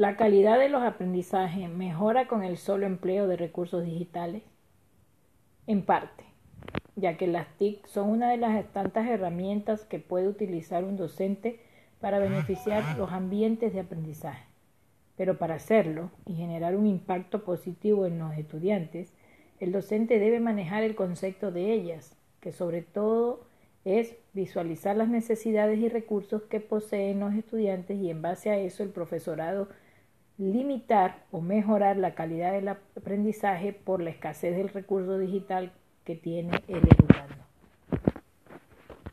La calidad de los aprendizajes mejora con el solo empleo de recursos digitales. En parte, ya que las TIC son una de las tantas herramientas que puede utilizar un docente para beneficiar los ambientes de aprendizaje. Pero para hacerlo y generar un impacto positivo en los estudiantes, el docente debe manejar el concepto de ellas, que sobre todo es visualizar las necesidades y recursos que poseen los estudiantes y en base a eso el profesorado limitar o mejorar la calidad del aprendizaje por la escasez del recurso digital que tiene el educando.